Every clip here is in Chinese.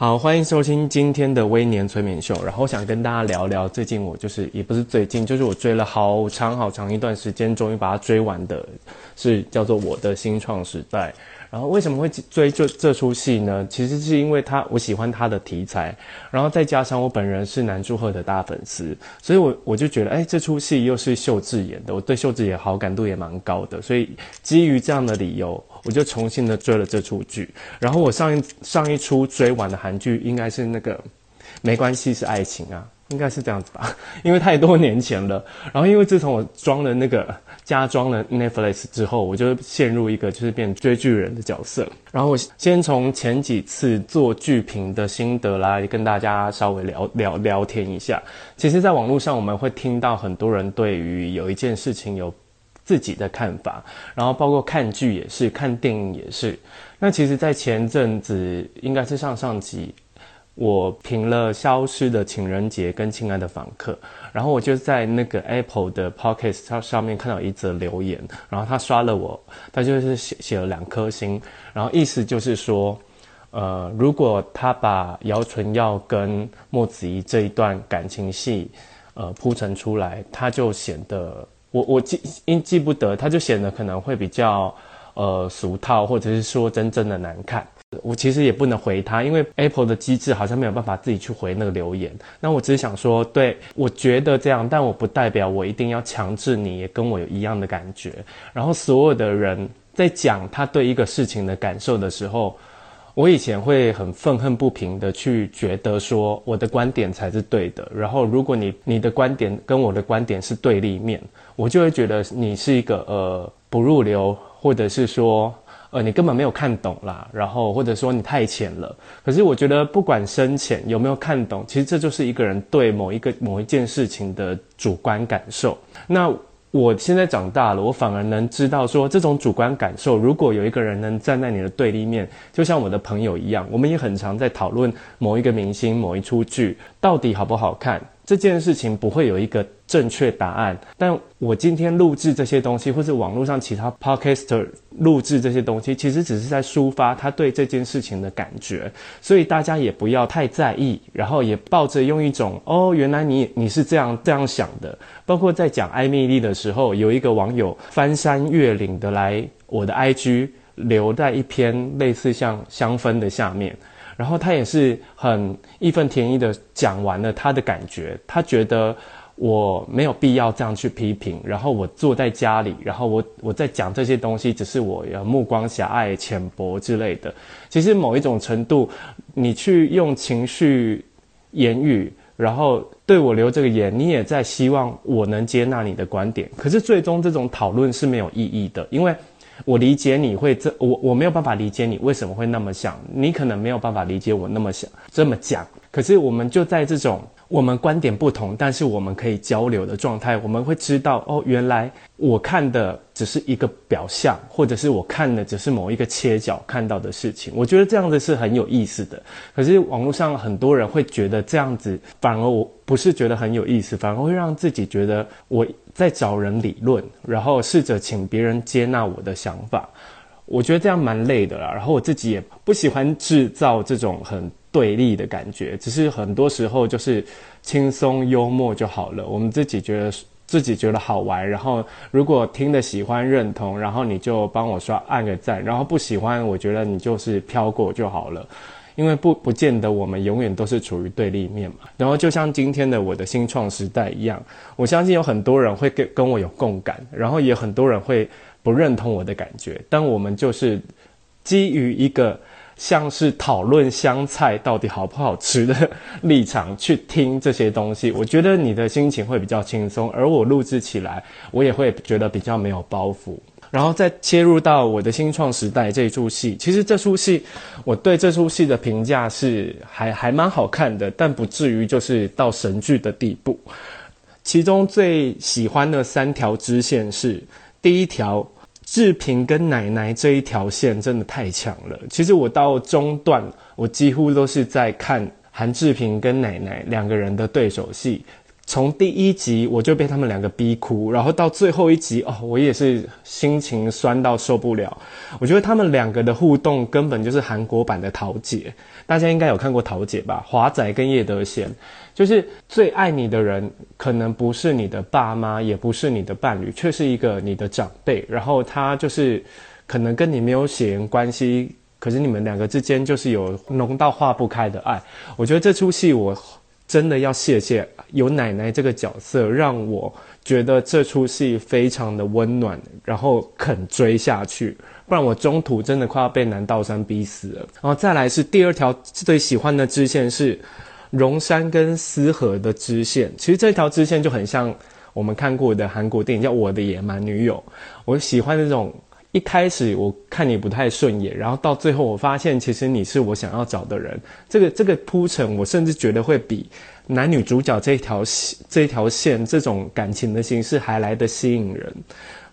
好，欢迎收听今天的微年催眠秀。然后想跟大家聊聊最近我就是也不是最近，就是我追了好长好长一段时间，终于把它追完的，是叫做《我的新创时代》。然后为什么会追这这出戏呢？其实是因为他我喜欢他的题材，然后再加上我本人是南柱赫的大粉丝，所以我我就觉得，哎，这出戏又是秀智演的，我对秀智演好感度也蛮高的，所以基于这样的理由，我就重新的追了这出剧。然后我上一上一出追完的韩剧应该是那个《没关系是爱情》啊。应该是这样子吧，因为太多年前了。然后因为自从我装了那个加装了 Netflix 之后，我就陷入一个就是变追剧人的角色。然后我先从前几次做剧评的心得来跟大家稍微聊聊聊天一下。其实，在网络上我们会听到很多人对于有一件事情有自己的看法，然后包括看剧也是，看电影也是。那其实，在前阵子应该是上上集。我评了《消失的情人节》跟《亲爱的访客》，然后我就在那个 Apple 的 Podcast 上面看到一则留言，然后他刷了我，他就是写写了两颗星，然后意思就是说，呃，如果他把姚淳耀跟莫子仪这一段感情戏，呃，铺陈出来，他就显得我我记因记不得，他就显得可能会比较呃俗套，或者是说真正的难看。我其实也不能回他，因为 Apple 的机制好像没有办法自己去回那个留言。那我只是想说，对，我觉得这样，但我不代表我一定要强制你也跟我有一样的感觉。然后所有的人在讲他对一个事情的感受的时候，我以前会很愤恨不平的去觉得说我的观点才是对的。然后如果你你的观点跟我的观点是对立面，我就会觉得你是一个呃不入流，或者是说。呃，你根本没有看懂啦，然后或者说你太浅了。可是我觉得，不管深浅有没有看懂，其实这就是一个人对某一个某一件事情的主观感受。那我现在长大了，我反而能知道说，这种主观感受，如果有一个人能站在你的对立面，就像我的朋友一样，我们也很常在讨论某一个明星、某一出剧到底好不好看。这件事情不会有一个正确答案，但我今天录制这些东西，或是网络上其他 podcaster 录制这些东西，其实只是在抒发他对这件事情的感觉，所以大家也不要太在意，然后也抱着用一种哦，原来你你是这样这样想的。包括在讲艾蜜莉的时候，有一个网友翻山越岭的来我的 IG 留在一篇类似像香氛的下面。然后他也是很义愤填膺的讲完了他的感觉，他觉得我没有必要这样去批评，然后我坐在家里，然后我我在讲这些东西，只是我要目光狭隘、浅薄之类的。其实某一种程度，你去用情绪言语，然后对我留这个言，你也在希望我能接纳你的观点。可是最终这种讨论是没有意义的，因为。我理解你会这，我我没有办法理解你为什么会那么想，你可能没有办法理解我那么想这么讲。可是我们就在这种我们观点不同，但是我们可以交流的状态，我们会知道哦，原来我看的只是一个表象，或者是我看的只是某一个切角看到的事情。我觉得这样子是很有意思的。可是网络上很多人会觉得这样子反而我不是觉得很有意思，反而会让自己觉得我在找人理论，然后试着请别人接纳我的想法。我觉得这样蛮累的啦。然后我自己也不喜欢制造这种很。对立的感觉，只是很多时候就是轻松幽默就好了。我们自己觉得自己觉得好玩，然后如果听的喜欢认同，然后你就帮我刷按个赞，然后不喜欢，我觉得你就是飘过就好了。因为不不见得我们永远都是处于对立面嘛。然后就像今天的我的新创时代一样，我相信有很多人会跟跟我有共感，然后也很多人会不认同我的感觉，但我们就是基于一个。像是讨论香菜到底好不好吃的 立场去听这些东西，我觉得你的心情会比较轻松，而我录制起来，我也会觉得比较没有包袱。然后再切入到我的新创时代这出戏，其实这出戏我对这出戏的评价是还还蛮好看的，但不至于就是到神剧的地步。其中最喜欢的三条支线是第一条，志平跟奶奶这一条线真的太强了。其实我到中段，我几乎都是在看韩志平跟奶奶两个人的对手戏。从第一集我就被他们两个逼哭，然后到最后一集哦，我也是心情酸到受不了。我觉得他们两个的互动根本就是韩国版的桃姐，大家应该有看过桃姐吧？华仔跟叶德娴，就是最爱你的人，可能不是你的爸妈，也不是你的伴侣，却是一个你的长辈。然后他就是可能跟你没有血缘关系，可是你们两个之间就是有浓到化不开的爱。我觉得这出戏我。真的要谢谢有奶奶这个角色，让我觉得这出戏非常的温暖，然后肯追下去，不然我中途真的快要被南道山逼死了。然后再来是第二条最喜欢的支线是荣山跟思和的支线，其实这条支线就很像我们看过的韩国电影叫《我的野蛮女友》，我喜欢那种。一开始我看你不太顺眼，然后到最后我发现其实你是我想要找的人。这个这个铺陈，我甚至觉得会比男女主角这条这条线这种感情的形式还来得吸引人。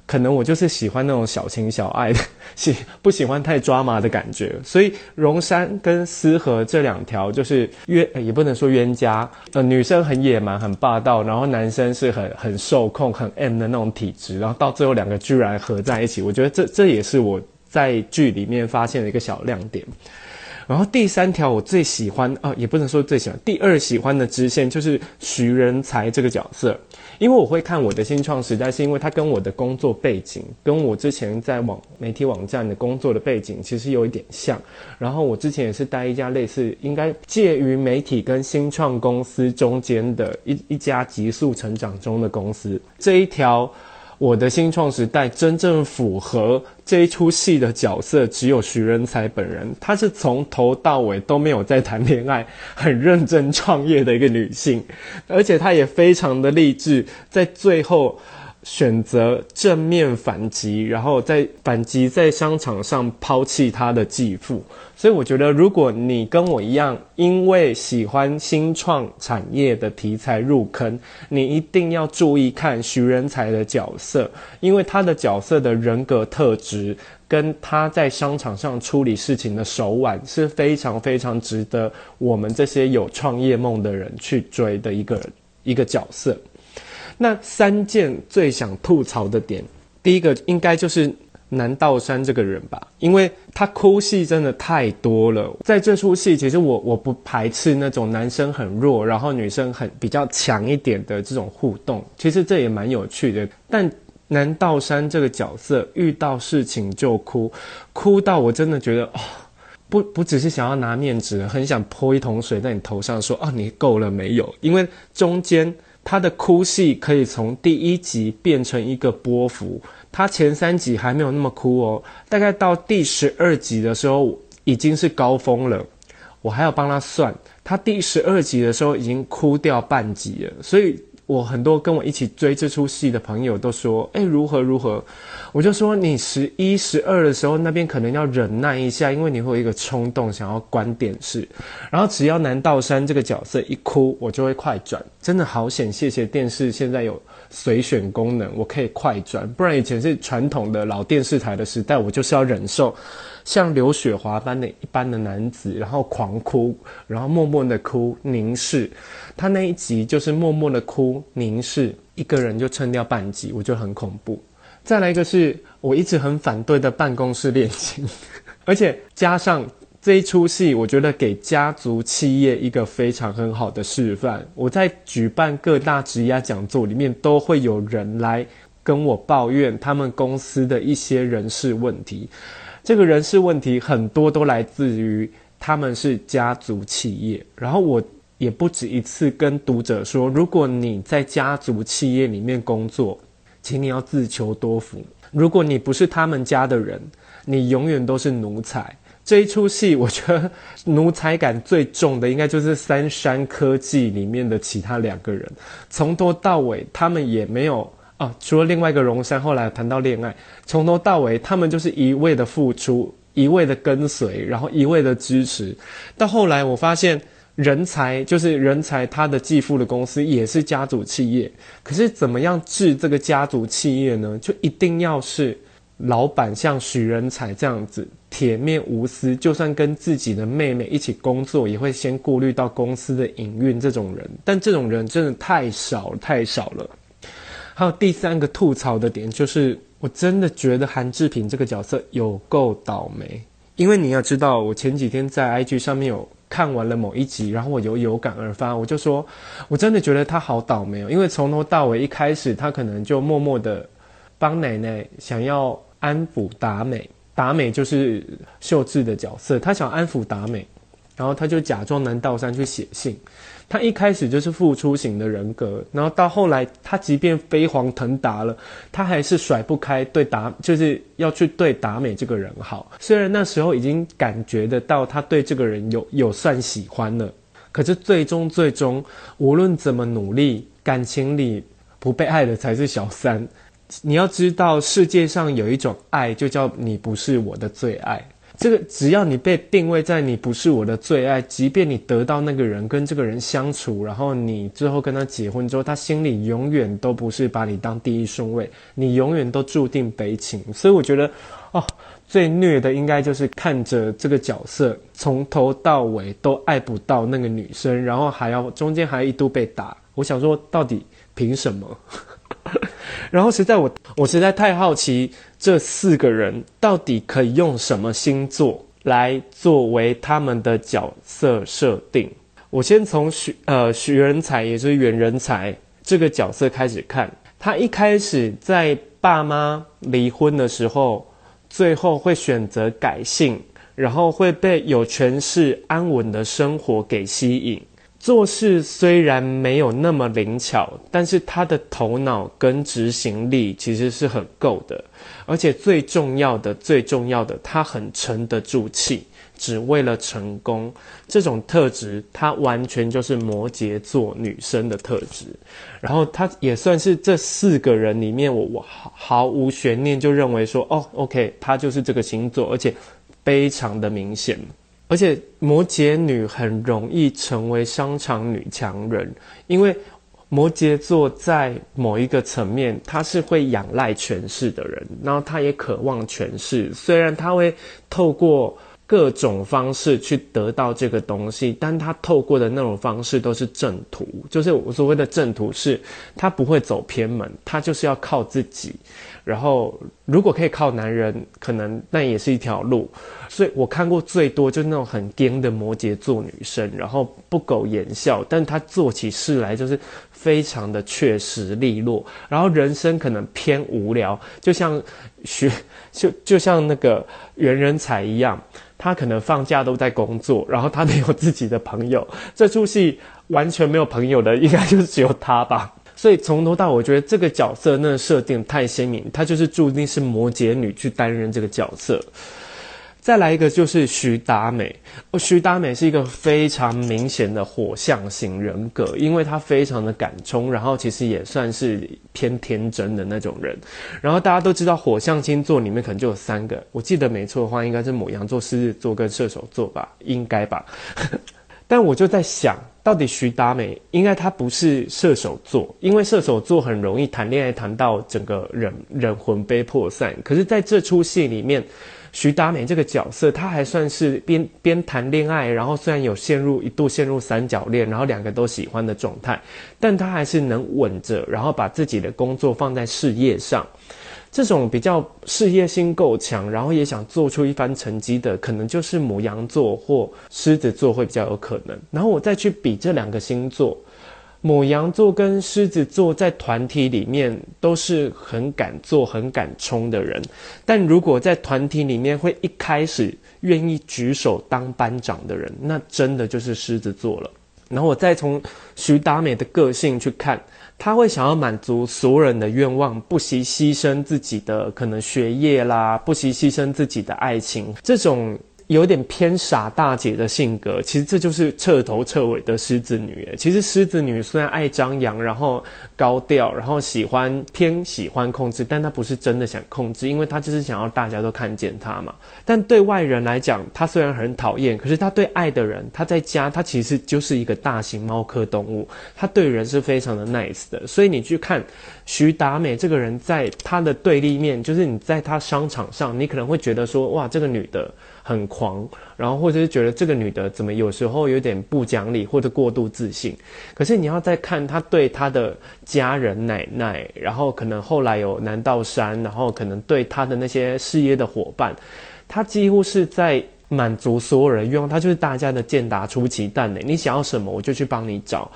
可能我就是喜欢那种小情小爱的，喜不喜欢太抓马的感觉。所以荣山跟思和这两条就是冤，也不能说冤家。呃，女生很野蛮、很霸道，然后男生是很很受控、很 M 的那种体质，然后到最后两个居然合在一起，我觉得这这也是我在剧里面发现的一个小亮点。然后第三条我最喜欢，呃，也不能说最喜欢，第二喜欢的支线就是徐仁才这个角色，因为我会看我的新创时代，是因为他跟我的工作背景，跟我之前在网媒体网站的工作的背景其实有一点像。然后我之前也是待一家类似，应该介于媒体跟新创公司中间的一一家急速成长中的公司，这一条。我的新创时代真正符合这一出戏的角色，只有徐仁才本人。她是从头到尾都没有在谈恋爱，很认真创业的一个女性，而且她也非常的励志，在最后。选择正面反击，然后在反击在商场上抛弃他的继父。所以我觉得，如果你跟我一样，因为喜欢新创产业的题材入坑，你一定要注意看徐仁才的角色，因为他的角色的人格特质跟他在商场上处理事情的手腕是非常非常值得我们这些有创业梦的人去追的一个一个角色。那三件最想吐槽的点，第一个应该就是南道山这个人吧，因为他哭戏真的太多了。在这出戏，其实我我不排斥那种男生很弱，然后女生很比较强一点的这种互动，其实这也蛮有趣的。但南道山这个角色遇到事情就哭，哭到我真的觉得哦，不不只是想要拿面纸，很想泼一桶水在你头上说，哦、啊你够了没有？因为中间。他的哭戏可以从第一集变成一个波幅，他前三集还没有那么哭哦，大概到第十二集的时候已经是高峰了。我还要帮他算，他第十二集的时候已经哭掉半集了，所以。我很多跟我一起追这出戏的朋友都说，诶，如何如何？我就说你十一、十二的时候那边可能要忍耐一下，因为你会有一个冲动想要关电视。然后只要南道山这个角色一哭，我就会快转。真的好险，谢谢电视现在有随选功能，我可以快转。不然以前是传统的老电视台的时代，我就是要忍受像刘雪华般的一般的男子，然后狂哭，然后默默的哭，凝视。他那一集就是默默的哭，凝视一个人就撑掉半集，我觉得很恐怖。再来一个是我一直很反对的办公室恋情，而且加上这一出戏，我觉得给家族企业一个非常很好的示范。我在举办各大职涯讲座里面，都会有人来跟我抱怨他们公司的一些人事问题。这个人事问题很多都来自于他们是家族企业，然后我。也不止一次跟读者说，如果你在家族企业里面工作，请你要自求多福。如果你不是他们家的人，你永远都是奴才。这一出戏，我觉得奴才感最重的，应该就是三山科技里面的其他两个人，从头到尾他们也没有啊，除了另外一个荣山，后来谈到恋爱，从头到尾他们就是一味的付出，一味的跟随，然后一味的支持。到后来我发现，人才就是人才，他的继父的公司也是家族企业。可是怎么样治这个家族企业呢？就一定要是老板像许仁才这样子铁面无私，就算跟自己的妹妹一起工作，也会先顾虑到公司的营运这种人。但这种人真的太少太少了。还有第三个吐槽的点就是，我真的觉得韩志平这个角色有够倒霉。因为你要知道，我前几天在 IG 上面有看完了某一集，然后我有有感而发，我就说，我真的觉得他好倒霉哦。因为从头到尾一开始，他可能就默默的帮奶奶想要安抚达美，达美就是秀智的角色，他想安抚达美，然后他就假装南道山去写信。他一开始就是付出型的人格，然后到后来，他即便飞黄腾达了，他还是甩不开对达，就是要去对达美这个人好。虽然那时候已经感觉得到他对这个人有有算喜欢了，可是最终最终，无论怎么努力，感情里不被爱的才是小三。你要知道，世界上有一种爱，就叫你不是我的最爱。这个只要你被定位在你不是我的最爱，即便你得到那个人跟这个人相处，然后你最后跟他结婚之后，他心里永远都不是把你当第一顺位，你永远都注定悲情。所以我觉得，哦，最虐的应该就是看着这个角色从头到尾都爱不到那个女生，然后还要中间还一度被打。我想说，到底凭什么？然后实在我我实在太好奇，这四个人到底可以用什么星座来作为他们的角色设定？我先从许呃许仁才，也就是袁仁才这个角色开始看。他一开始在爸妈离婚的时候，最后会选择改姓，然后会被有权势安稳的生活给吸引。做事虽然没有那么灵巧，但是他的头脑跟执行力其实是很够的，而且最重要的、最重要的，他很沉得住气，只为了成功。这种特质，他完全就是摩羯座女生的特质。然后，他也算是这四个人里面，我我毫毫无悬念就认为说，哦，OK，他就是这个星座，而且非常的明显。而且摩羯女很容易成为商场女强人，因为摩羯座在某一个层面，他是会仰赖权势的人，然后他也渴望权势，虽然他会透过。各种方式去得到这个东西，但他透过的那种方式都是正途，就是我所谓的正途是，他不会走偏门，他就是要靠自己。然后如果可以靠男人，可能那也是一条路。所以我看过最多就是那种很癫的摩羯座女生，然后不苟言笑，但她做起事来就是非常的确实利落，然后人生可能偏无聊，就像学就就像那个袁仁才一样。他可能放假都在工作，然后他没有自己的朋友。这出戏完全没有朋友的，应该就是只有他吧。所以从头到尾，我觉得这个角色那设定太鲜明，他就是注定是摩羯女去担任这个角色。再来一个就是徐达美，徐达美是一个非常明显的火象型人格，因为她非常的敢冲，然后其实也算是偏天真的那种人。然后大家都知道火象星座里面可能就有三个，我记得没错的话，应该是牡羊座、狮子座跟射手座吧，应该吧。但我就在想，到底徐达美应该她不是射手座，因为射手座很容易谈恋爱谈到整个人人魂飞魄散。可是在这出戏里面。徐达美这个角色，她还算是边边谈恋爱，然后虽然有陷入一度陷入三角恋，然后两个都喜欢的状态，但她还是能稳着，然后把自己的工作放在事业上。这种比较事业心够强，然后也想做出一番成绩的，可能就是牡羊座或狮子座会比较有可能。然后我再去比这两个星座。牡羊座跟狮子座在团体里面都是很敢做、很敢冲的人，但如果在团体里面会一开始愿意举手当班长的人，那真的就是狮子座了。然后我再从徐达美的个性去看，他会想要满足所有人的愿望，不惜牺牲自己的可能学业啦，不惜牺牲自己的爱情，这种。有点偏傻大姐的性格，其实这就是彻头彻尾的狮子女。其实狮子女虽然爱张扬，然后高调，然后喜欢偏喜欢控制，但她不是真的想控制，因为她就是想要大家都看见她嘛。但对外人来讲，她虽然很讨厌，可是她对爱的人，她在家，她其实就是一个大型猫科动物，她对人是非常的 nice 的。所以你去看徐达美这个人，在她的对立面，就是你在她商场上，你可能会觉得说，哇，这个女的。很狂，然后或者是觉得这个女的怎么有时候有点不讲理或者过度自信，可是你要再看她对她的家人奶奶，然后可能后来有南道山，然后可能对她的那些事业的伙伴，她几乎是在满足所有人愿望，她就是大家的健达出奇蛋呢。你想要什么，我就去帮你找。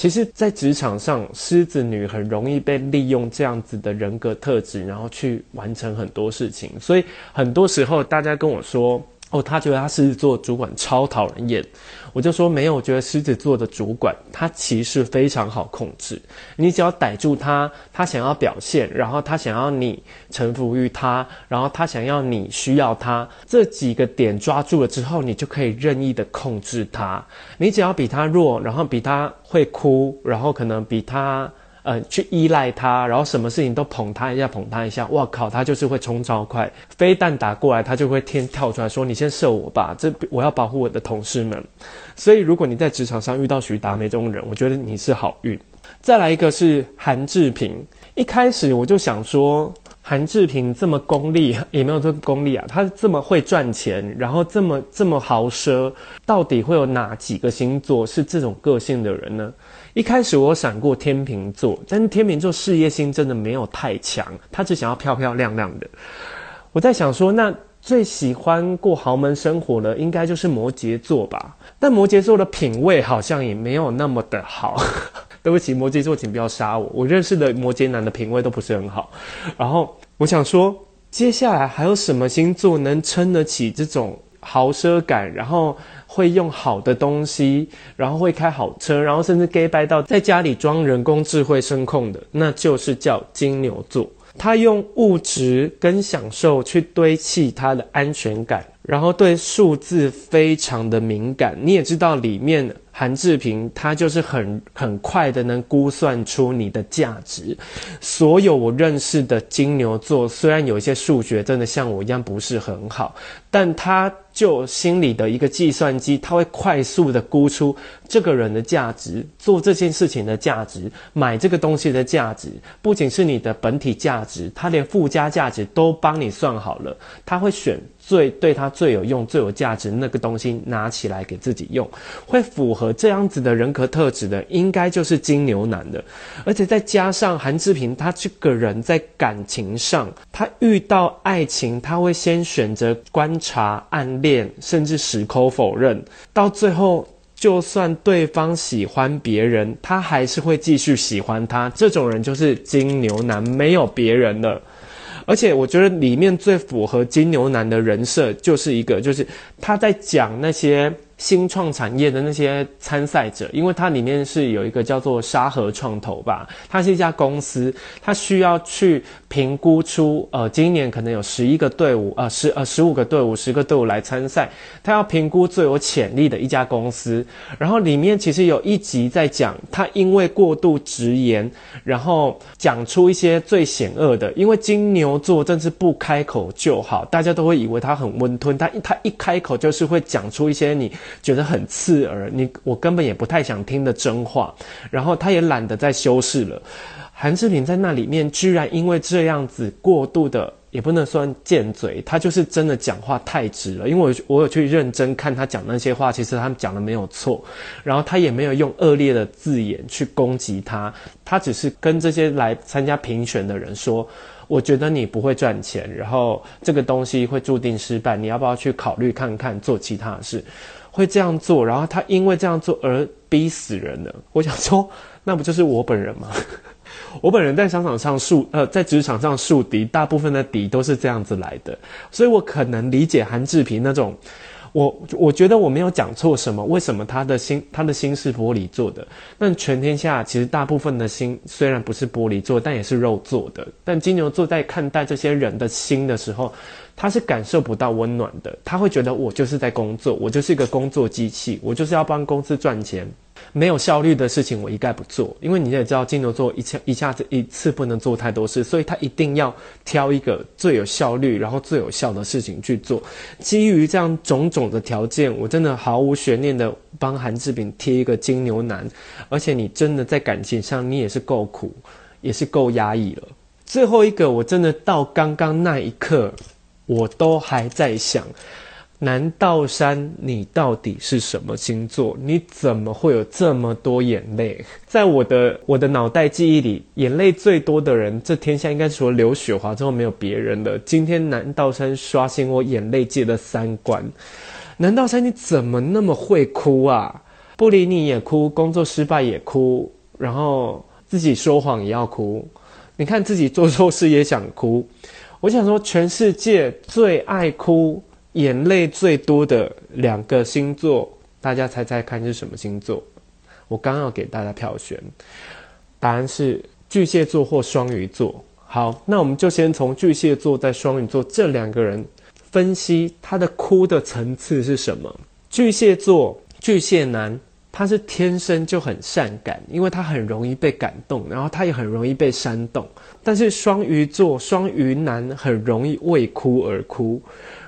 其实，在职场上，狮子女很容易被利用这样子的人格特质，然后去完成很多事情。所以，很多时候大家跟我说。哦，他觉得他狮子座主管超讨人厌，我就说没有，我觉得狮子座的主管他其实非常好控制，你只要逮住他，他想要表现，然后他想要你臣服于他，然后他想要你需要他，这几个点抓住了之后，你就可以任意的控制他。你只要比他弱，然后比他会哭，然后可能比他。呃，去依赖他，然后什么事情都捧他一下，捧他一下，哇靠，他就是会冲超快，飞弹打过来，他就会天跳出来说：“你先射我吧，这我要保护我的同事们。”所以，如果你在职场上遇到徐达美这种人，我觉得你是好运。再来一个是韩志平，一开始我就想说。韩志平这么功利，也没有这个功利啊。他这么会赚钱，然后这么这么豪奢，到底会有哪几个星座是这种个性的人呢？一开始我闪过天秤座，但是天秤座事业心真的没有太强，他只想要漂漂亮亮的。我在想说，那最喜欢过豪门生活的，应该就是摩羯座吧？但摩羯座的品味好像也没有那么的好。对不起，摩羯座，请不要杀我。我认识的摩羯男的品味都不是很好。然后我想说，接下来还有什么星座能撑得起这种豪奢感？然后会用好的东西，然后会开好车，然后甚至 gay 拜到在家里装人工智慧声控的，那就是叫金牛座。他用物质跟享受去堆砌他的安全感，然后对数字非常的敏感。你也知道里面。韩志平，他就是很很快的能估算出你的价值。所有我认识的金牛座，虽然有一些数学真的像我一样不是很好，但他就心里的一个计算机，它会快速的估出这个人的价值，做这件事情的价值，买这个东西的价值，不仅是你的本体价值，它连附加价值都帮你算好了，它会选。最对他最有用、最有价值那个东西拿起来给自己用，会符合这样子的人格特质的，应该就是金牛男的。而且再加上韩志平，他这个人在感情上，他遇到爱情，他会先选择观察、暗恋，甚至矢口否认。到最后，就算对方喜欢别人，他还是会继续喜欢他。这种人就是金牛男，没有别人了。而且我觉得里面最符合金牛男的人设，就是一个，就是他在讲那些。新创产业的那些参赛者，因为它里面是有一个叫做沙河创投吧，它是一家公司，它需要去评估出，呃，今年可能有十一个队伍，呃，十呃十五个队伍，十个队伍来参赛，它要评估最有潜力的一家公司。然后里面其实有一集在讲，他因为过度直言，然后讲出一些最险恶的，因为金牛座真是不开口就好，大家都会以为他很温吞，他一他一开口就是会讲出一些你。觉得很刺耳，你我根本也不太想听的真话，然后他也懒得再修饰了。韩志平在那里面居然因为这样子过度的，也不能算贱嘴，他就是真的讲话太直了。因为我我有去认真看他讲那些话，其实他们讲的没有错，然后他也没有用恶劣的字眼去攻击他，他只是跟这些来参加评选的人说。我觉得你不会赚钱，然后这个东西会注定失败。你要不要去考虑看看做其他的事？会这样做，然后他因为这样做而逼死人了。我想说，那不就是我本人吗？我本人在商场上树呃，在职场上树敌，大部分的敌都是这样子来的，所以我可能理解韩志平那种。我我觉得我没有讲错什么，为什么他的心他的心是玻璃做的？但全天下其实大部分的心虽然不是玻璃做，但也是肉做的。但金牛座在看待这些人的心的时候，他是感受不到温暖的，他会觉得我就是在工作，我就是一个工作机器，我就是要帮公司赚钱。没有效率的事情，我一概不做。因为你也知道，金牛座一下一下子一次不能做太多事，所以他一定要挑一个最有效率，然后最有效的事情去做。基于这样种种的条件，我真的毫无悬念的帮韩志炳贴一个金牛男。而且你真的在感情上，你也是够苦，也是够压抑了。最后一个，我真的到刚刚那一刻，我都还在想。南道山，你到底是什么星座？你怎么会有这么多眼泪？在我的我的脑袋记忆里，眼泪最多的人，这天下应该除了刘雪华之后没有别人了。今天南道山刷新我眼泪界的三观。南道山，你怎么那么会哭啊？不理你也哭，工作失败也哭，然后自己说谎也要哭。你看自己做错事也想哭。我想说，全世界最爱哭。眼泪最多的两个星座，大家猜猜看是什么星座？我刚要给大家票选，答案是巨蟹座或双鱼座。好，那我们就先从巨蟹座在双鱼座这两个人分析他的哭的层次是什么。巨蟹座巨蟹男，他是天生就很善感，因为他很容易被感动，然后他也很容易被煽动。但是双鱼座双鱼男很容易为哭而哭。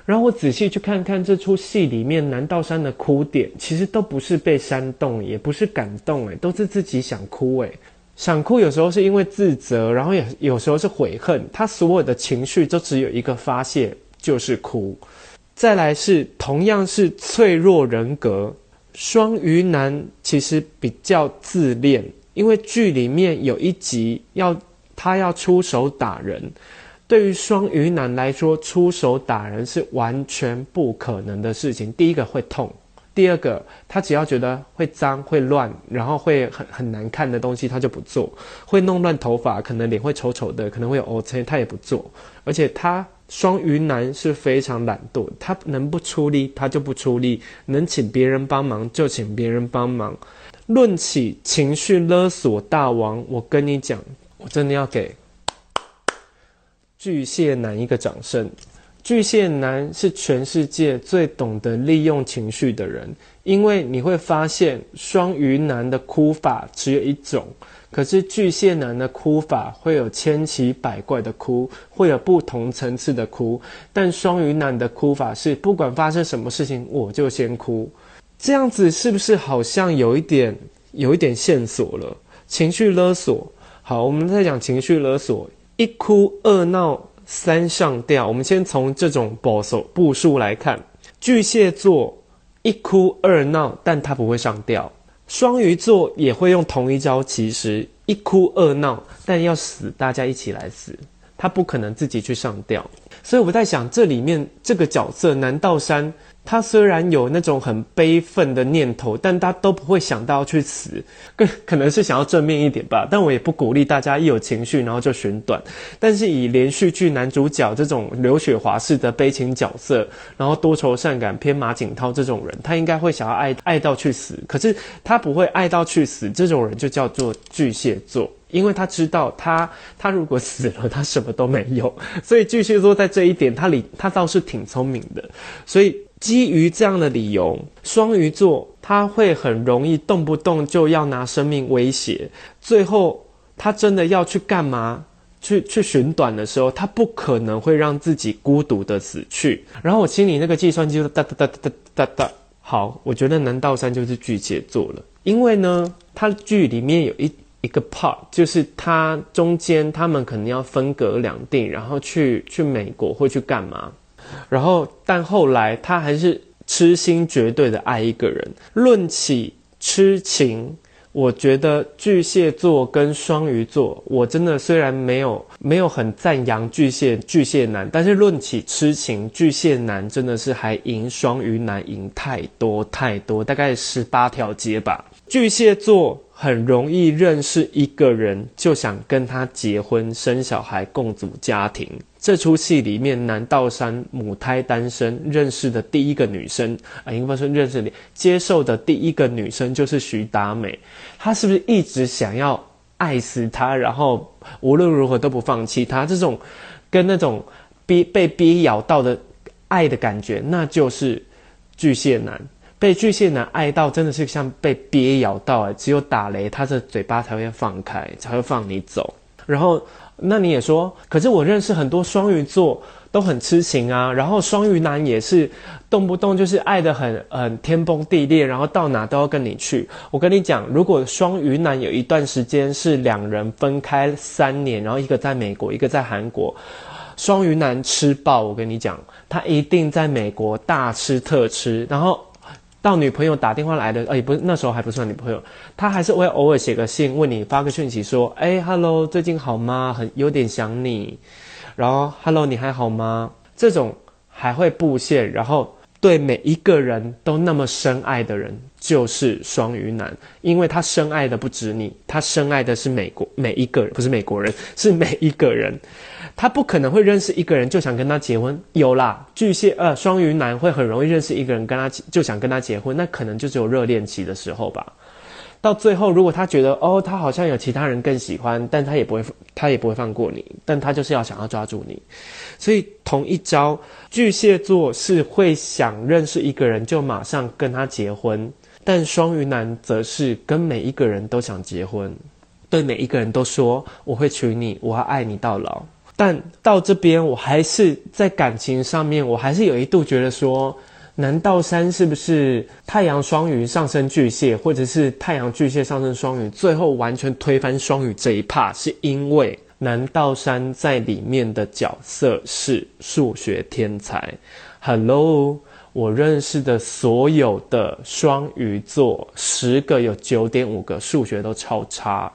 然后我仔细去看看这出戏里面南道山的哭点，其实都不是被煽动，也不是感动，诶，都是自己想哭，诶，想哭有时候是因为自责，然后也有时候是悔恨，他所有的情绪都只有一个发泄，就是哭。再来是同样是脆弱人格，双鱼男其实比较自恋，因为剧里面有一集要他要出手打人。对于双鱼男来说，出手打人是完全不可能的事情。第一个会痛，第二个他只要觉得会脏、会乱，然后会很很难看的东西，他就不做；会弄乱头发，可能脸会丑丑的，可能会有乌青，他也不做。而且他双鱼男是非常懒惰，他能不出力他就不出力，能请别人帮忙就请别人帮忙。论起情绪勒索大王，我跟你讲，我真的要给。巨蟹男一个掌声，巨蟹男是全世界最懂得利用情绪的人，因为你会发现双鱼男的哭法只有一种，可是巨蟹男的哭法会有千奇百怪的哭，会有不同层次的哭，但双鱼男的哭法是不管发生什么事情我就先哭，这样子是不是好像有一点有一点线索了？情绪勒索，好，我们再讲情绪勒索。一哭二闹三上吊，我们先从这种步数步数来看，巨蟹座一哭二闹，但他不会上吊；双鱼座也会用同一招，其实一哭二闹，但要死大家一起来死，他不可能自己去上吊。所以我在想，这里面这个角色难道山。他虽然有那种很悲愤的念头，但他都不会想到要去死，更可能是想要正面一点吧。但我也不鼓励大家一有情绪然后就寻短。但是以连续剧男主角这种刘雪华式的悲情角色，然后多愁善感偏马景涛这种人，他应该会想要爱爱到去死。可是他不会爱到去死，这种人就叫做巨蟹座，因为他知道他他如果死了，他什么都没有。所以巨蟹座在这一点，他里他倒是挺聪明的。所以。基于这样的理由，双鱼座他会很容易动不动就要拿生命威胁，最后他真的要去干嘛？去去寻短的时候，他不可能会让自己孤独的死去。然后我心里那个计算机就哒哒哒哒哒哒。好，我觉得南道山就是巨蟹座了，因为呢，他剧里面有一一个 part，就是他中间他们可能要分隔两地，然后去去美国或去干嘛？然后，但后来他还是痴心绝对的爱一个人。论起痴情，我觉得巨蟹座跟双鱼座，我真的虽然没有没有很赞扬巨蟹巨蟹男，但是论起痴情，巨蟹男真的是还赢双鱼男赢太多太多，大概十八条街吧。巨蟹座很容易认识一个人，就想跟他结婚、生小孩、共组家庭。这出戏里面，南道山母胎单身认识的第一个女生啊，应该说认识你接受的第一个女生就是徐达美。她是不是一直想要爱死他，然后无论如何都不放弃他？这种跟那种逼被逼咬到的爱的感觉，那就是巨蟹男。被巨蟹男爱到真的是像被鳖咬到哎，只有打雷，他的嘴巴才会放开，才会放你走。然后，那你也说，可是我认识很多双鱼座都很痴情啊。然后双鱼男也是动不动就是爱得很很天崩地裂，然后到哪都要跟你去。我跟你讲，如果双鱼男有一段时间是两人分开三年，然后一个在美国，一个在韩国，双鱼男吃爆。我跟你讲，他一定在美国大吃特吃，然后。到女朋友打电话来的，哎，不是那时候还不算女朋友，他还是会偶尔写个信问你，发个讯息说，哎，hello，最近好吗？很有点想你，然后 hello，你还好吗？这种还会布线，然后对每一个人都那么深爱的人，就是双鱼男，因为他深爱的不止你，他深爱的是美国每一个人，不是美国人，是每一个人。他不可能会认识一个人就想跟他结婚，有啦，巨蟹呃双鱼男会很容易认识一个人跟他就想跟他结婚，那可能就只有热恋期的时候吧。到最后，如果他觉得哦他好像有其他人更喜欢，但他也不会他也不会放过你，但他就是要想要抓住你。所以同一招，巨蟹座是会想认识一个人就马上跟他结婚，但双鱼男则是跟每一个人都想结婚，对每一个人都说我会娶你，我要爱你到老。但到这边，我还是在感情上面，我还是有一度觉得说，南道山是不是太阳双鱼上升巨蟹，或者是太阳巨蟹上升双鱼，最后完全推翻双鱼这一趴是因为南道山在里面的角色是数学天才。Hello，我认识的所有的双鱼座，十个有九点五个数学都超差，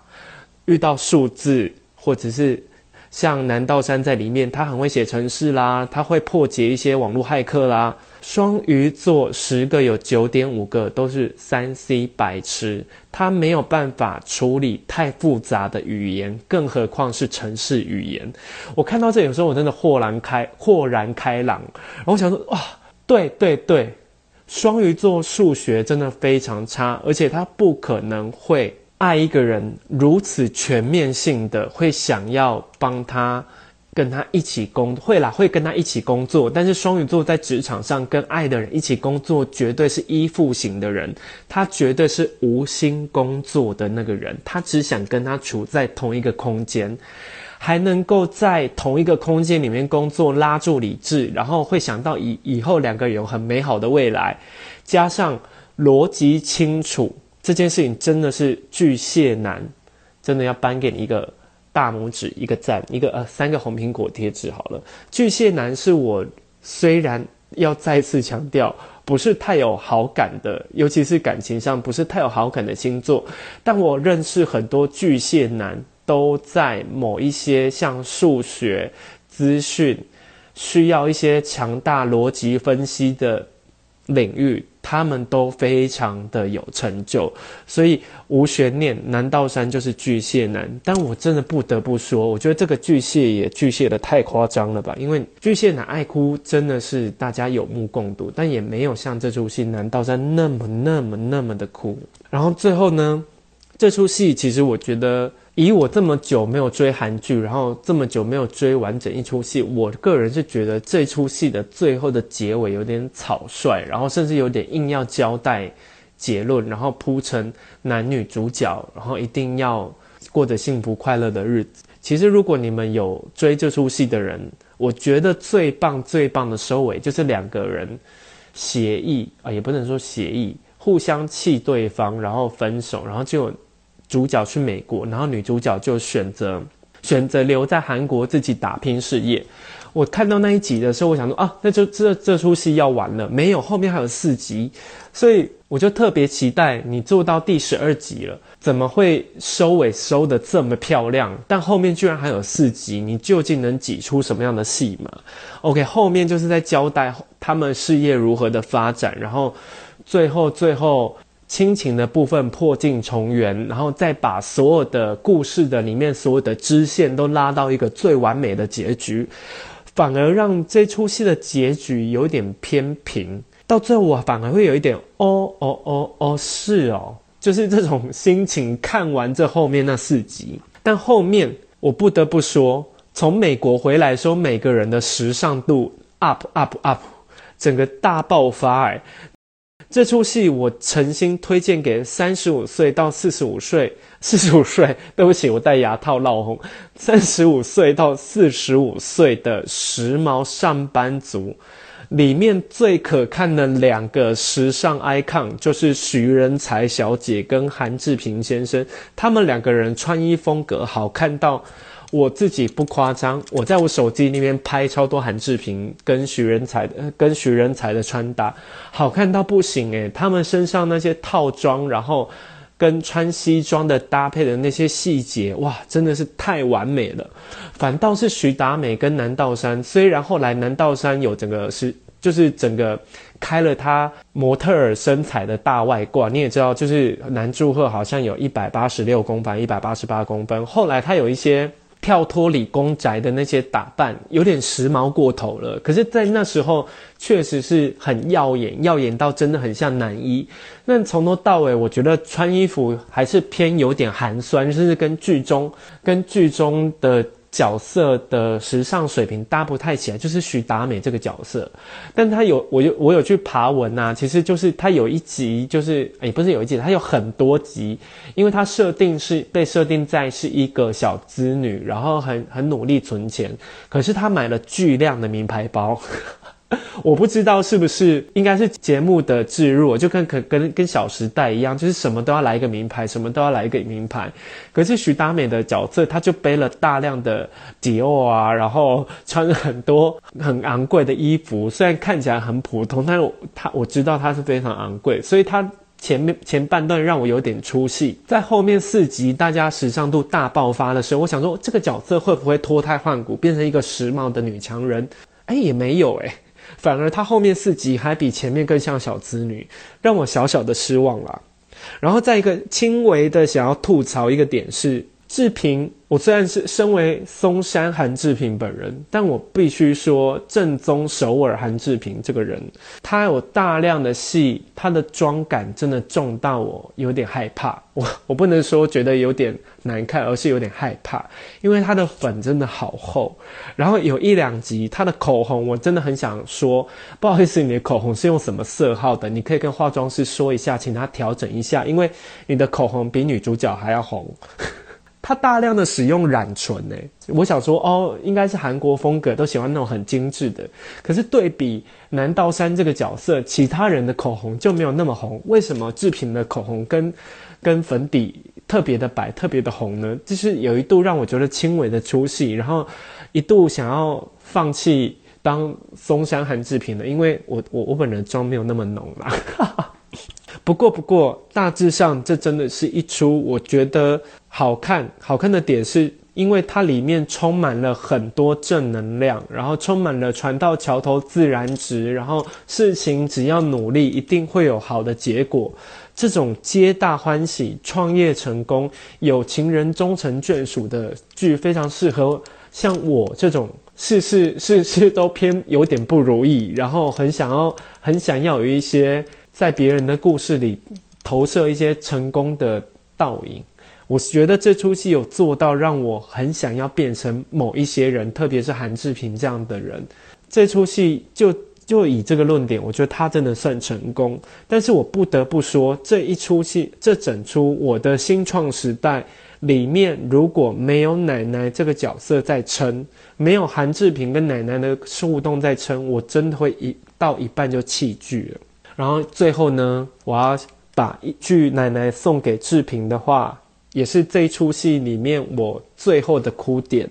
遇到数字或者是。像南道山在里面，他很会写程式啦，他会破解一些网络骇客啦。双鱼座十个有九点五个都是三 C 白痴，他没有办法处理太复杂的语言，更何况是程式语言。我看到这有时候我真的豁然开豁然开朗，然后我想说哇，对对对，双鱼座数学真的非常差，而且他不可能会。爱一个人如此全面性的，会想要帮他，跟他一起工，会啦，会跟他一起工作。但是双鱼座在职场上跟爱的人一起工作，绝对是依附型的人，他绝对是无心工作的那个人，他只想跟他处在同一个空间，还能够在同一个空间里面工作，拉住理智，然后会想到以以后两个人有很美好的未来，加上逻辑清楚。这件事情真的是巨蟹男，真的要颁给你一个大拇指，一个赞，一个呃三个红苹果贴纸好了。巨蟹男是我虽然要再次强调，不是太有好感的，尤其是感情上不是太有好感的星座，但我认识很多巨蟹男都在某一些像数学、资讯需要一些强大逻辑分析的领域。他们都非常的有成就，所以无悬念，南道山就是巨蟹男。但我真的不得不说，我觉得这个巨蟹也巨蟹的太夸张了吧？因为巨蟹男爱哭真的是大家有目共睹，但也没有像这出戏南道山那么那么那么的哭。然后最后呢，这出戏其实我觉得。以我这么久没有追韩剧，然后这么久没有追完整一出戏，我个人是觉得这出戏的最后的结尾有点草率，然后甚至有点硬要交代结论，然后铺成男女主角，然后一定要过着幸福快乐的日子。其实如果你们有追这出戏的人，我觉得最棒最棒的收尾就是两个人协议啊，也不能说协议，互相气对方，然后分手，然后就。主角去美国，然后女主角就选择选择留在韩国自己打拼事业。我看到那一集的时候，我想说啊，那就这这出戏要完了，没有，后面还有四集，所以我就特别期待你做到第十二集了，怎么会收尾收得这么漂亮？但后面居然还有四集，你究竟能挤出什么样的戏码？OK，后面就是在交代他们事业如何的发展，然后最后最后。亲情的部分破镜重圆，然后再把所有的故事的里面所有的支线都拉到一个最完美的结局，反而让这出戏的结局有点偏平。到最后我反而会有一点哦哦哦哦是哦，就是这种心情。看完这后面那四集，但后面我不得不说，从美国回来说，每个人的时尚度 up up up，整个大爆发哎。这出戏我诚心推荐给三十五岁到四十五岁，四十五岁，对不起，我戴牙套闹红，三十五岁到四十五岁的时髦上班族，里面最可看的两个时尚 icon 就是徐仁才小姐跟韩志平先生，他们两个人穿衣风格好看到。我自己不夸张，我在我手机里面拍超多韩志平跟徐仁才的，跟徐仁才的穿搭，好看到不行诶，他们身上那些套装，然后跟穿西装的搭配的那些细节，哇，真的是太完美了。反倒是徐达美跟南道山，虽然后来南道山有整个是，就是整个开了他模特儿身材的大外挂，你也知道，就是南柱赫好像有一百八十六公分，一百八十八公分，后来他有一些。跳脱理工宅的那些打扮有点时髦过头了，可是，在那时候确实是很耀眼，耀眼到真的很像男一。那从头到尾，我觉得穿衣服还是偏有点寒酸，甚至跟剧中跟剧中的。角色的时尚水平搭不太起来，就是许达美这个角色，但他有，我有我有去爬文呐、啊，其实就是他有一集，就是也、不是有一集，他有很多集，因为他设定是被设定在是一个小资女，然后很很努力存钱，可是他买了巨量的名牌包。我不知道是不是应该是节目的置入，就跟跟跟跟小时代一样，就是什么都要来一个名牌，什么都要来一个名牌。可是徐达美的角色，他就背了大量的迪奥啊，然后穿了很多很昂贵的衣服，虽然看起来很普通，但是她我知道他是非常昂贵，所以他前面前半段让我有点出戏，在后面四集大家时尚度大爆发的时候，我想说这个角色会不会脱胎换骨，变成一个时髦的女强人？哎，也没有哎。反而他后面四集还比前面更像小资女，让我小小的失望了。然后再一个轻微的想要吐槽一个点是，志平。我虽然是身为松山韩志平本人，但我必须说，正宗首尔韩志平这个人，他有大量的戏，他的妆感真的重到我有点害怕。我我不能说觉得有点难看，而是有点害怕，因为他的粉真的好厚。然后有一两集他的口红，我真的很想说，不好意思，你的口红是用什么色号的？你可以跟化妆师说一下，请他调整一下，因为你的口红比女主角还要红。他大量的使用染唇，诶，我想说，哦，应该是韩国风格，都喜欢那种很精致的。可是对比南道山这个角色，其他人的口红就没有那么红。为什么志平的口红跟跟粉底特别的白，特别的红呢？就是有一度让我觉得轻微的出戏，然后一度想要放弃当松山韩志平的，因为我我我本人妆没有那么浓啦。不过，不过，大致上这真的是一出我觉得好看。好看的点是因为它里面充满了很多正能量，然后充满了船到桥头自然直，然后事情只要努力一定会有好的结果。这种皆大欢喜、创业成功、有情人终成眷属的剧，非常适合像我这种事事事事都偏有点不如意，然后很想要很想要有一些。在别人的故事里投射一些成功的倒影，我觉得这出戏有做到让我很想要变成某一些人，特别是韩志平这样的人。这出戏就就以这个论点，我觉得他真的算成功。但是我不得不说，这一出戏，这整出我的新创时代里面，如果没有奶奶这个角色在撑，没有韩志平跟奶奶的互动在撑，我真的会一到一半就弃剧了。然后最后呢，我要把一句奶奶送给志平的话，也是这一出戏里面我最后的哭点，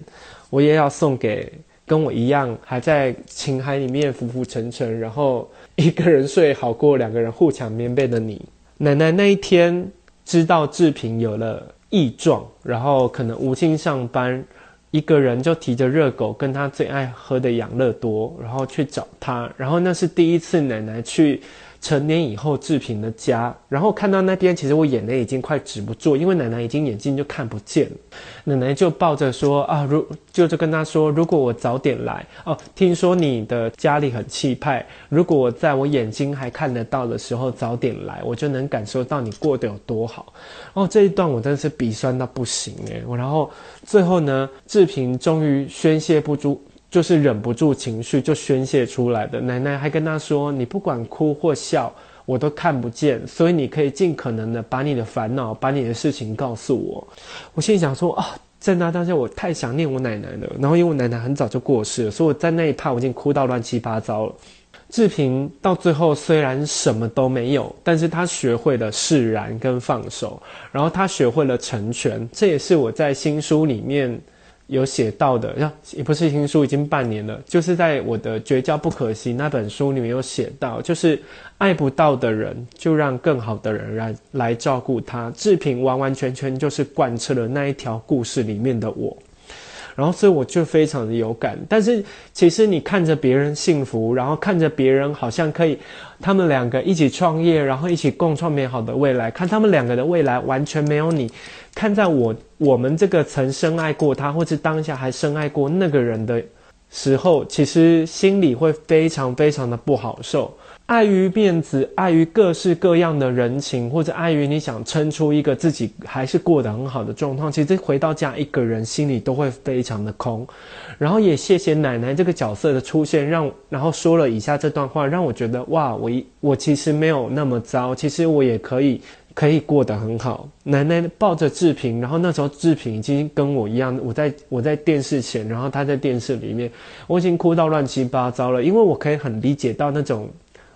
我也要送给跟我一样还在情海里面浮浮沉沉，然后一个人睡好过两个人互抢棉被的你。奶奶那一天知道志平有了异状，然后可能无心上班。一个人就提着热狗跟他最爱喝的养乐多，然后去找他。然后那是第一次奶奶去成年以后志平的家，然后看到那边，其实我眼泪已经快止不住，因为奶奶已经眼睛就看不见了。奶奶就抱着说啊，如就就跟他说，如果我早点来哦，听说你的家里很气派，如果我在我眼睛还看得到的时候早点来，我就能感受到你过得有多好。哦，这一段我真的是鼻酸到不行诶。然后最后呢，志平终于宣泄不出。就是忍不住情绪就宣泄出来的。奶奶还跟他说：“你不管哭或笑，我都看不见，所以你可以尽可能的把你的烦恼、把你的事情告诉我。”我心里想说：“啊，在那当下我太想念我奶奶了。”然后因为我奶奶很早就过世了，所以我在那一趴我已经哭到乱七八糟了。志平到最后虽然什么都没有，但是他学会了释然跟放手，然后他学会了成全。这也是我在新书里面。有写到的，呀，也不是新书，已经半年了。就是在我的《绝交不可惜》那本书里面有写到，就是爱不到的人，就让更好的人来来照顾他。志平完完全全就是贯彻了那一条故事里面的我。然后，所以我就非常的有感。但是，其实你看着别人幸福，然后看着别人好像可以，他们两个一起创业，然后一起共创美好的未来。看他们两个的未来完全没有你。看在我我们这个曾深爱过他，或是当下还深爱过那个人的时候，其实心里会非常非常的不好受。碍于面子，碍于各式各样的人情，或者碍于你想撑出一个自己还是过得很好的状况，其实回到家一个人心里都会非常的空。然后也谢谢奶奶这个角色的出现，让然后说了以下这段话，让我觉得哇，我我其实没有那么糟，其实我也可以可以过得很好。奶奶抱着志平，然后那时候志平已经跟我一样，我在我在电视前，然后他在电视里面，我已经哭到乱七八糟了，因为我可以很理解到那种。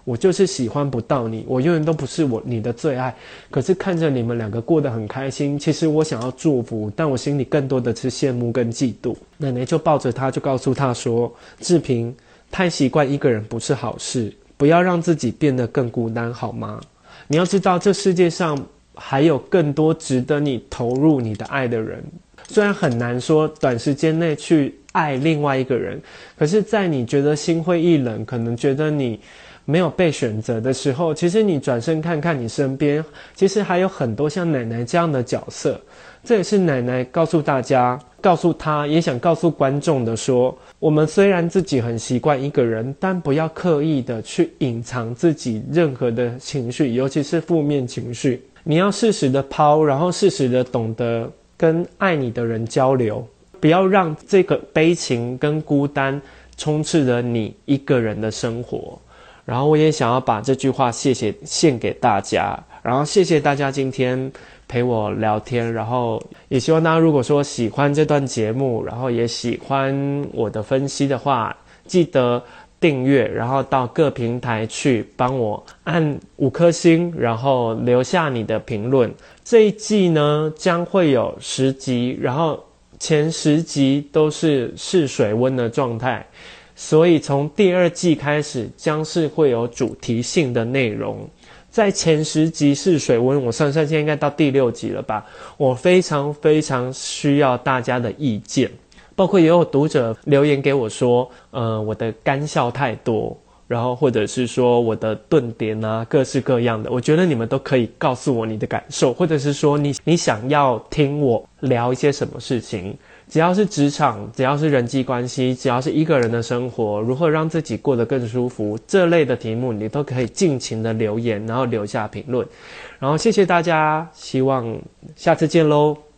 我就是喜欢不到你，我永远都不是我你的最爱。可是看着你们两个过得很开心，其实我想要祝福，但我心里更多的是羡慕跟嫉妒。奶奶就抱着他，就告诉他说：“志平，太习惯一个人不是好事，不要让自己变得更孤单，好吗？你要知道，这世界上还有更多值得你投入你的爱的人。虽然很难说短时间内去爱另外一个人，可是，在你觉得心灰意冷，可能觉得你……没有被选择的时候，其实你转身看看你身边，其实还有很多像奶奶这样的角色。这也是奶奶告诉大家，告诉他，也想告诉观众的说：我们虽然自己很习惯一个人，但不要刻意的去隐藏自己任何的情绪，尤其是负面情绪。你要适时的抛，然后适时的懂得跟爱你的人交流，不要让这个悲情跟孤单充斥着你一个人的生活。然后我也想要把这句话谢谢献给大家，然后谢谢大家今天陪我聊天，然后也希望大家如果说喜欢这段节目，然后也喜欢我的分析的话，记得订阅，然后到各平台去帮我按五颗星，然后留下你的评论。这一季呢将会有十集，然后前十集都是试水温的状态。所以从第二季开始，将是会有主题性的内容。在前十集试水温，我算算现在应该到第六集了吧？我非常非常需要大家的意见，包括也有读者留言给我说，呃，我的干笑太多，然后或者是说我的顿点啊，各式各样的。我觉得你们都可以告诉我你的感受，或者是说你你想要听我聊一些什么事情。只要是职场，只要是人际关系，只要是一个人的生活，如何让自己过得更舒服，这类的题目你都可以尽情的留言，然后留下评论，然后谢谢大家，希望下次见喽。